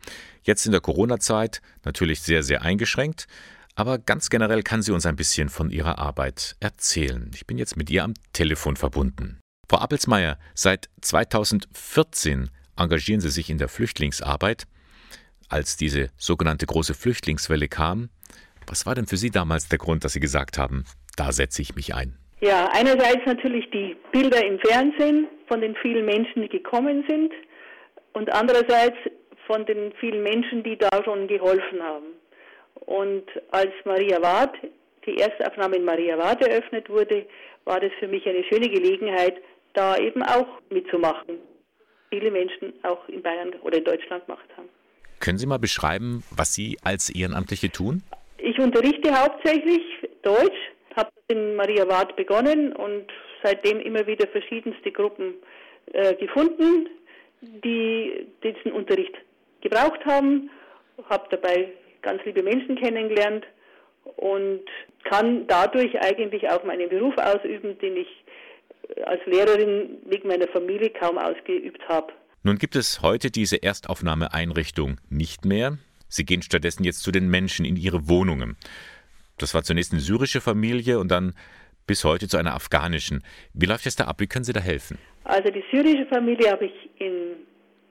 Jetzt in der Corona-Zeit natürlich sehr, sehr eingeschränkt, aber ganz generell kann sie uns ein bisschen von ihrer Arbeit erzählen. Ich bin jetzt mit ihr am Telefon verbunden. Frau Appelsmeier, seit 2014 engagieren Sie sich in der Flüchtlingsarbeit. Als diese sogenannte große Flüchtlingswelle kam, was war denn für Sie damals der Grund, dass Sie gesagt haben, da setze ich mich ein? Ja, einerseits natürlich die Bilder im Fernsehen von den vielen Menschen, die gekommen sind und andererseits von den vielen Menschen, die da schon geholfen haben. Und als Maria Ward, die Erstaufnahme in Maria Ward eröffnet wurde, war das für mich eine schöne Gelegenheit, da eben auch mitzumachen. Viele Menschen auch in Bayern oder in Deutschland gemacht haben. Können Sie mal beschreiben, was Sie als Ehrenamtliche tun? Ich unterrichte hauptsächlich Deutsch, habe in Maria Ward begonnen und seitdem immer wieder verschiedenste Gruppen äh, gefunden, die diesen Unterricht gebraucht haben, habe dabei ganz liebe Menschen kennengelernt und kann dadurch eigentlich auch meinen Beruf ausüben, den ich als Lehrerin wegen meiner Familie kaum ausgeübt habe. Nun gibt es heute diese Erstaufnahmeeinrichtung nicht mehr. Sie gehen stattdessen jetzt zu den Menschen in ihre Wohnungen. Das war zunächst eine syrische Familie und dann bis heute zu einer afghanischen. Wie läuft es da ab? Wie können Sie da helfen? Also die syrische Familie habe ich in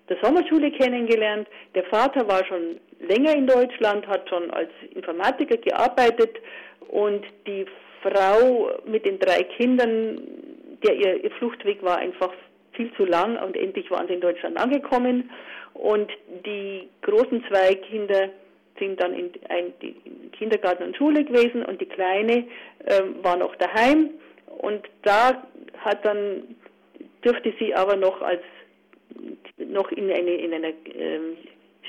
der Sommerschule kennengelernt. Der Vater war schon länger in Deutschland, hat schon als Informatiker gearbeitet und die Frau mit den drei Kindern der ihr, ihr Fluchtweg war einfach viel zu lang und endlich waren sie in Deutschland angekommen. Und die großen zwei Kinder sind dann in, ein, in Kindergarten und Schule gewesen und die kleine äh, war noch daheim. Und da hat dann dürfte sie aber noch als noch in eine in einer äh,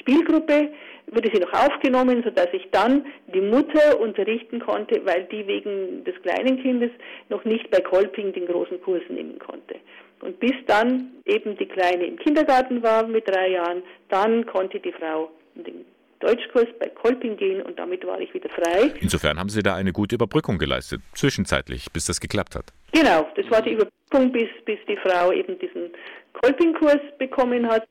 Spielgruppe wurde sie noch aufgenommen, sodass ich dann die Mutter unterrichten konnte, weil die wegen des kleinen Kindes noch nicht bei Kolping den großen Kurs nehmen konnte. Und bis dann eben die Kleine im Kindergarten war mit drei Jahren, dann konnte die Frau den Deutschkurs bei Kolping gehen und damit war ich wieder frei. Insofern haben Sie da eine gute Überbrückung geleistet, zwischenzeitlich, bis das geklappt hat. Genau, das war die Überbrückung, bis, bis die Frau eben diesen Kolping-Kurs bekommen hat.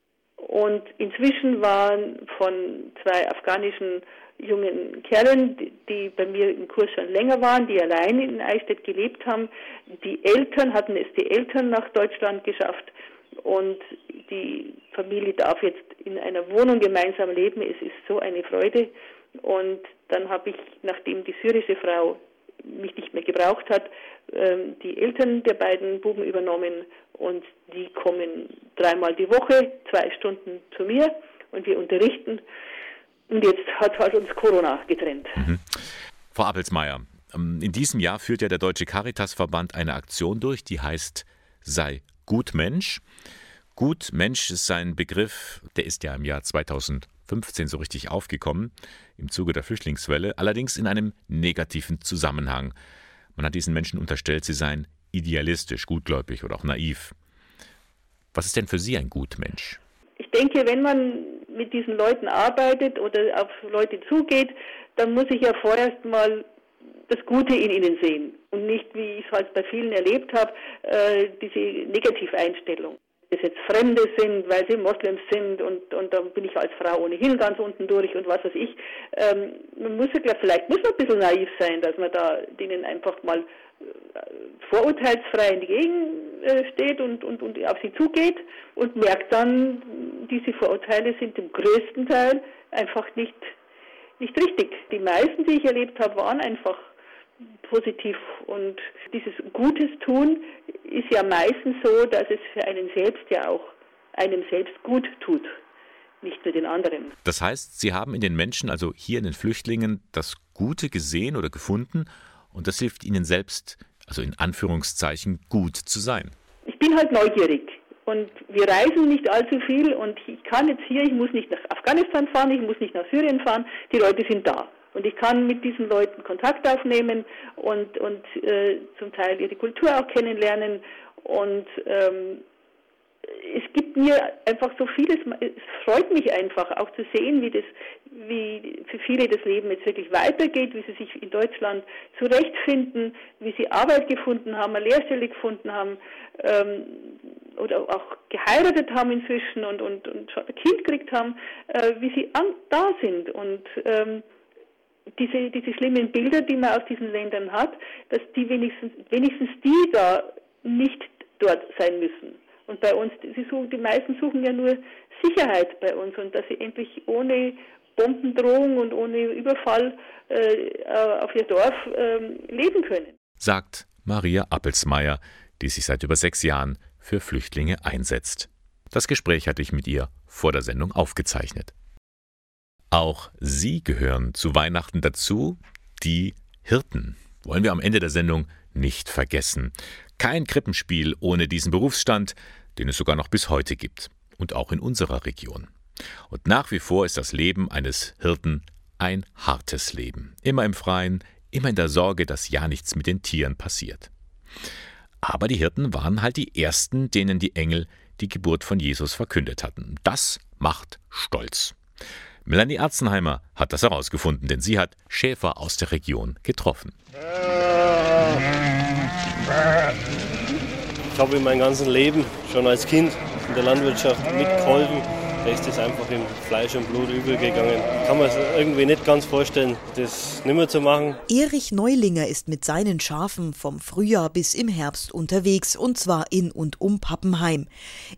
Und inzwischen waren von zwei afghanischen jungen Kerlen, die bei mir im Kurs schon länger waren, die allein in Eichstätt gelebt haben. Die Eltern hatten es die Eltern nach Deutschland geschafft und die Familie darf jetzt in einer Wohnung gemeinsam leben. Es ist so eine Freude. Und dann habe ich, nachdem die syrische Frau mich nicht mehr gebraucht hat, ähm, die Eltern der beiden Buben übernommen und die kommen dreimal die Woche, zwei Stunden zu mir und wir unterrichten. Und jetzt hat halt uns Corona getrennt. Mhm. Frau Appelsmeier, ähm, in diesem Jahr führt ja der Deutsche Caritasverband eine Aktion durch, die heißt Sei gut Mensch. Gut Mensch ist ein Begriff, der ist ja im Jahr 2015 so richtig aufgekommen, im Zuge der Flüchtlingswelle, allerdings in einem negativen Zusammenhang. Man hat diesen Menschen unterstellt, sie seien idealistisch, gutgläubig oder auch naiv. Was ist denn für Sie ein Gutmensch? Ich denke, wenn man mit diesen Leuten arbeitet oder auf Leute zugeht, dann muss ich ja vorerst mal das Gute in ihnen sehen und nicht, wie ich es halt bei vielen erlebt habe, äh, diese Negativeinstellung. Dass jetzt Fremde sind, weil sie Moslems sind und, und dann bin ich als Frau ohnehin ganz unten durch und was weiß ich. Ähm, man muss ja vielleicht muss man ein bisschen naiv sein, dass man da denen einfach mal vorurteilsfrei entgegensteht und, und, und auf sie zugeht und merkt dann, diese Vorurteile sind im größten Teil einfach nicht, nicht richtig. Die meisten, die ich erlebt habe, waren einfach positiv. Und dieses Gutes tun ist ja meistens so, dass es für einen selbst ja auch einem selbst gut tut, nicht nur den anderen. Das heißt, Sie haben in den Menschen, also hier in den Flüchtlingen, das Gute gesehen oder gefunden und das hilft Ihnen selbst, also in Anführungszeichen, gut zu sein. Ich bin halt neugierig. Und wir reisen nicht allzu viel und ich kann jetzt hier, ich muss nicht nach Afghanistan fahren, ich muss nicht nach Syrien fahren, die Leute sind da. Und ich kann mit diesen Leuten Kontakt aufnehmen und, und äh, zum Teil ihre Kultur auch kennenlernen. Und ähm, es gibt mir einfach so vieles, es freut mich einfach auch zu sehen, wie das, wie für viele das Leben jetzt wirklich weitergeht, wie sie sich in Deutschland zurechtfinden, wie sie Arbeit gefunden haben, eine Lehrstelle gefunden haben ähm, oder auch geheiratet haben inzwischen und, und, und schon ein Kind gekriegt haben, äh, wie sie an, da sind und ähm, diese, diese schlimmen Bilder, die man aus diesen Ländern hat, dass die wenigstens, wenigstens die da nicht dort sein müssen. Und bei uns, sie suchen, die meisten suchen ja nur Sicherheit bei uns und dass sie endlich ohne Bombendrohung und ohne Überfall äh, auf ihr Dorf äh, leben können. Sagt Maria Appelsmeier, die sich seit über sechs Jahren für Flüchtlinge einsetzt. Das Gespräch hatte ich mit ihr vor der Sendung aufgezeichnet. Auch sie gehören zu Weihnachten dazu, die Hirten. Wollen wir am Ende der Sendung nicht vergessen. Kein Krippenspiel ohne diesen Berufsstand, den es sogar noch bis heute gibt. Und auch in unserer Region. Und nach wie vor ist das Leben eines Hirten ein hartes Leben. Immer im Freien, immer in der Sorge, dass ja nichts mit den Tieren passiert. Aber die Hirten waren halt die Ersten, denen die Engel die Geburt von Jesus verkündet hatten. Das macht stolz. Melanie Erzenheimer hat das herausgefunden, denn sie hat Schäfer aus der Region getroffen. Ich habe in meinem ganzen Leben schon als Kind in der Landwirtschaft mitgeholfen. Da ist das einfach in Fleisch und Blut übergegangen. Kann man es irgendwie nicht ganz vorstellen, das nicht mehr zu machen. Erich Neulinger ist mit seinen Schafen vom Frühjahr bis im Herbst unterwegs und zwar in und um Pappenheim.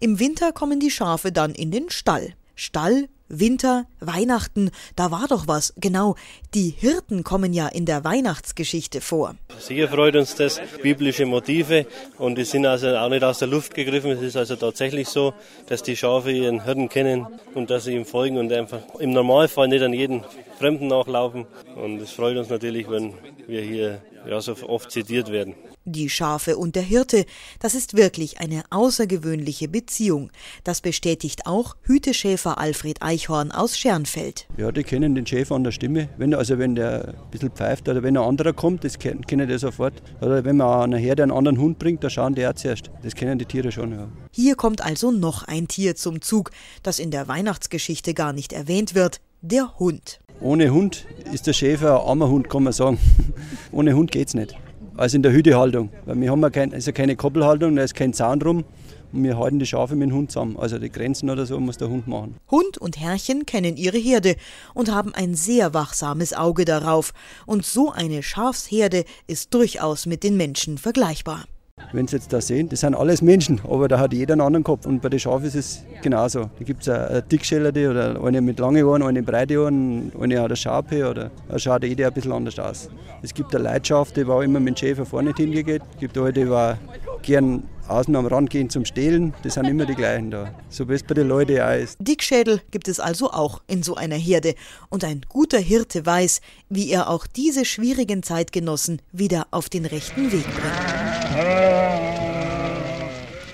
Im Winter kommen die Schafe dann in den Stall. Stall Winter, Weihnachten, da war doch was. Genau, die Hirten kommen ja in der Weihnachtsgeschichte vor. Sicher freut uns das, biblische Motive und die sind also auch nicht aus der Luft gegriffen. Es ist also tatsächlich so, dass die Schafe ihren Hirten kennen und dass sie ihm folgen und einfach im Normalfall nicht an jeden Fremden nachlaufen. Und es freut uns natürlich, wenn wir hier ja, so oft zitiert werden die Schafe und der Hirte. Das ist wirklich eine außergewöhnliche Beziehung. Das bestätigt auch Hüteschäfer Alfred Eichhorn aus Schernfeld. Ja, die kennen den Schäfer an der Stimme. Wenn, also wenn der ein bisschen pfeift oder wenn ein anderer kommt, das kennen die sofort. Oder wenn man einer Herde einen anderen Hund bringt, da schauen die auch zuerst. Das kennen die Tiere schon, ja. Hier kommt also noch ein Tier zum Zug, das in der Weihnachtsgeschichte gar nicht erwähnt wird, der Hund. Ohne Hund ist der Schäfer ein armer Hund, kann man sagen. Ohne Hund geht's nicht als in der Hütehaltung. Weil wir haben ja kein, also keine Koppelhaltung, da ist kein Zaun drum. Und wir halten die Schafe mit dem Hund zusammen. Also die Grenzen oder so muss der Hund machen. Hund und Herrchen kennen ihre Herde und haben ein sehr wachsames Auge darauf. Und so eine Schafsherde ist durchaus mit den Menschen vergleichbar. Wenn Sie jetzt da sehen, das sind alles Menschen, aber da hat jeder einen anderen Kopf. Und bei den Schafen ist es genauso. Da gibt es eine dickschellerte oder eine mit langen Ohren, eine breite Ohren, eine hat eine Scharpe oder da schaut jeder ein bisschen anders aus. Es gibt eine Leidenschaft, die war immer mit dem Schäfer vorne hingeht. Es gibt Leute, die war gern außen am Rand gehen zum Stehlen, das sind immer die gleichen da. So wie es bei den Leuten auch ist. Dickschädel gibt es also auch in so einer Herde. Und ein guter Hirte weiß, wie er auch diese schwierigen Zeitgenossen wieder auf den rechten Weg bringt.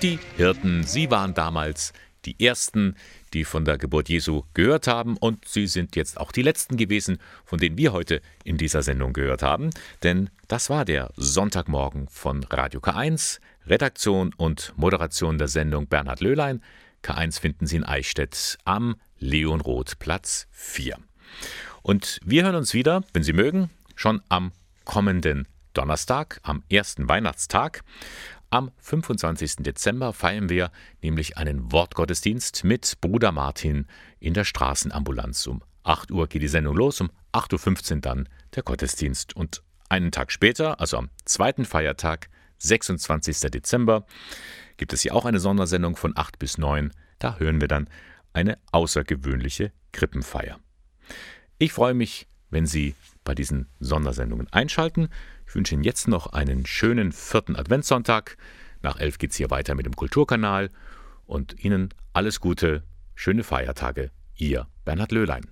Die Hirten, sie waren damals die Ersten, die von der Geburt Jesu gehört haben und sie sind jetzt auch die Letzten gewesen, von denen wir heute in dieser Sendung gehört haben, denn das war der Sonntagmorgen von Radio K1, Redaktion und Moderation der Sendung Bernhard Löhlein. K1 finden Sie in Eichstätt am Leonroth Platz 4. Und wir hören uns wieder, wenn Sie mögen, schon am kommenden Donnerstag, am ersten Weihnachtstag. Am 25. Dezember feiern wir nämlich einen Wortgottesdienst mit Bruder Martin in der Straßenambulanz. Um 8 Uhr geht die Sendung los, um 8.15 Uhr dann der Gottesdienst. Und einen Tag später, also am zweiten Feiertag, 26. Dezember, gibt es hier auch eine Sondersendung von 8 bis 9. Da hören wir dann eine außergewöhnliche Krippenfeier. Ich freue mich, wenn Sie bei diesen Sondersendungen einschalten. Ich wünsche Ihnen jetzt noch einen schönen vierten Adventssonntag. Nach elf geht es hier weiter mit dem Kulturkanal und Ihnen alles Gute, schöne Feiertage. Ihr Bernhard Löhlein.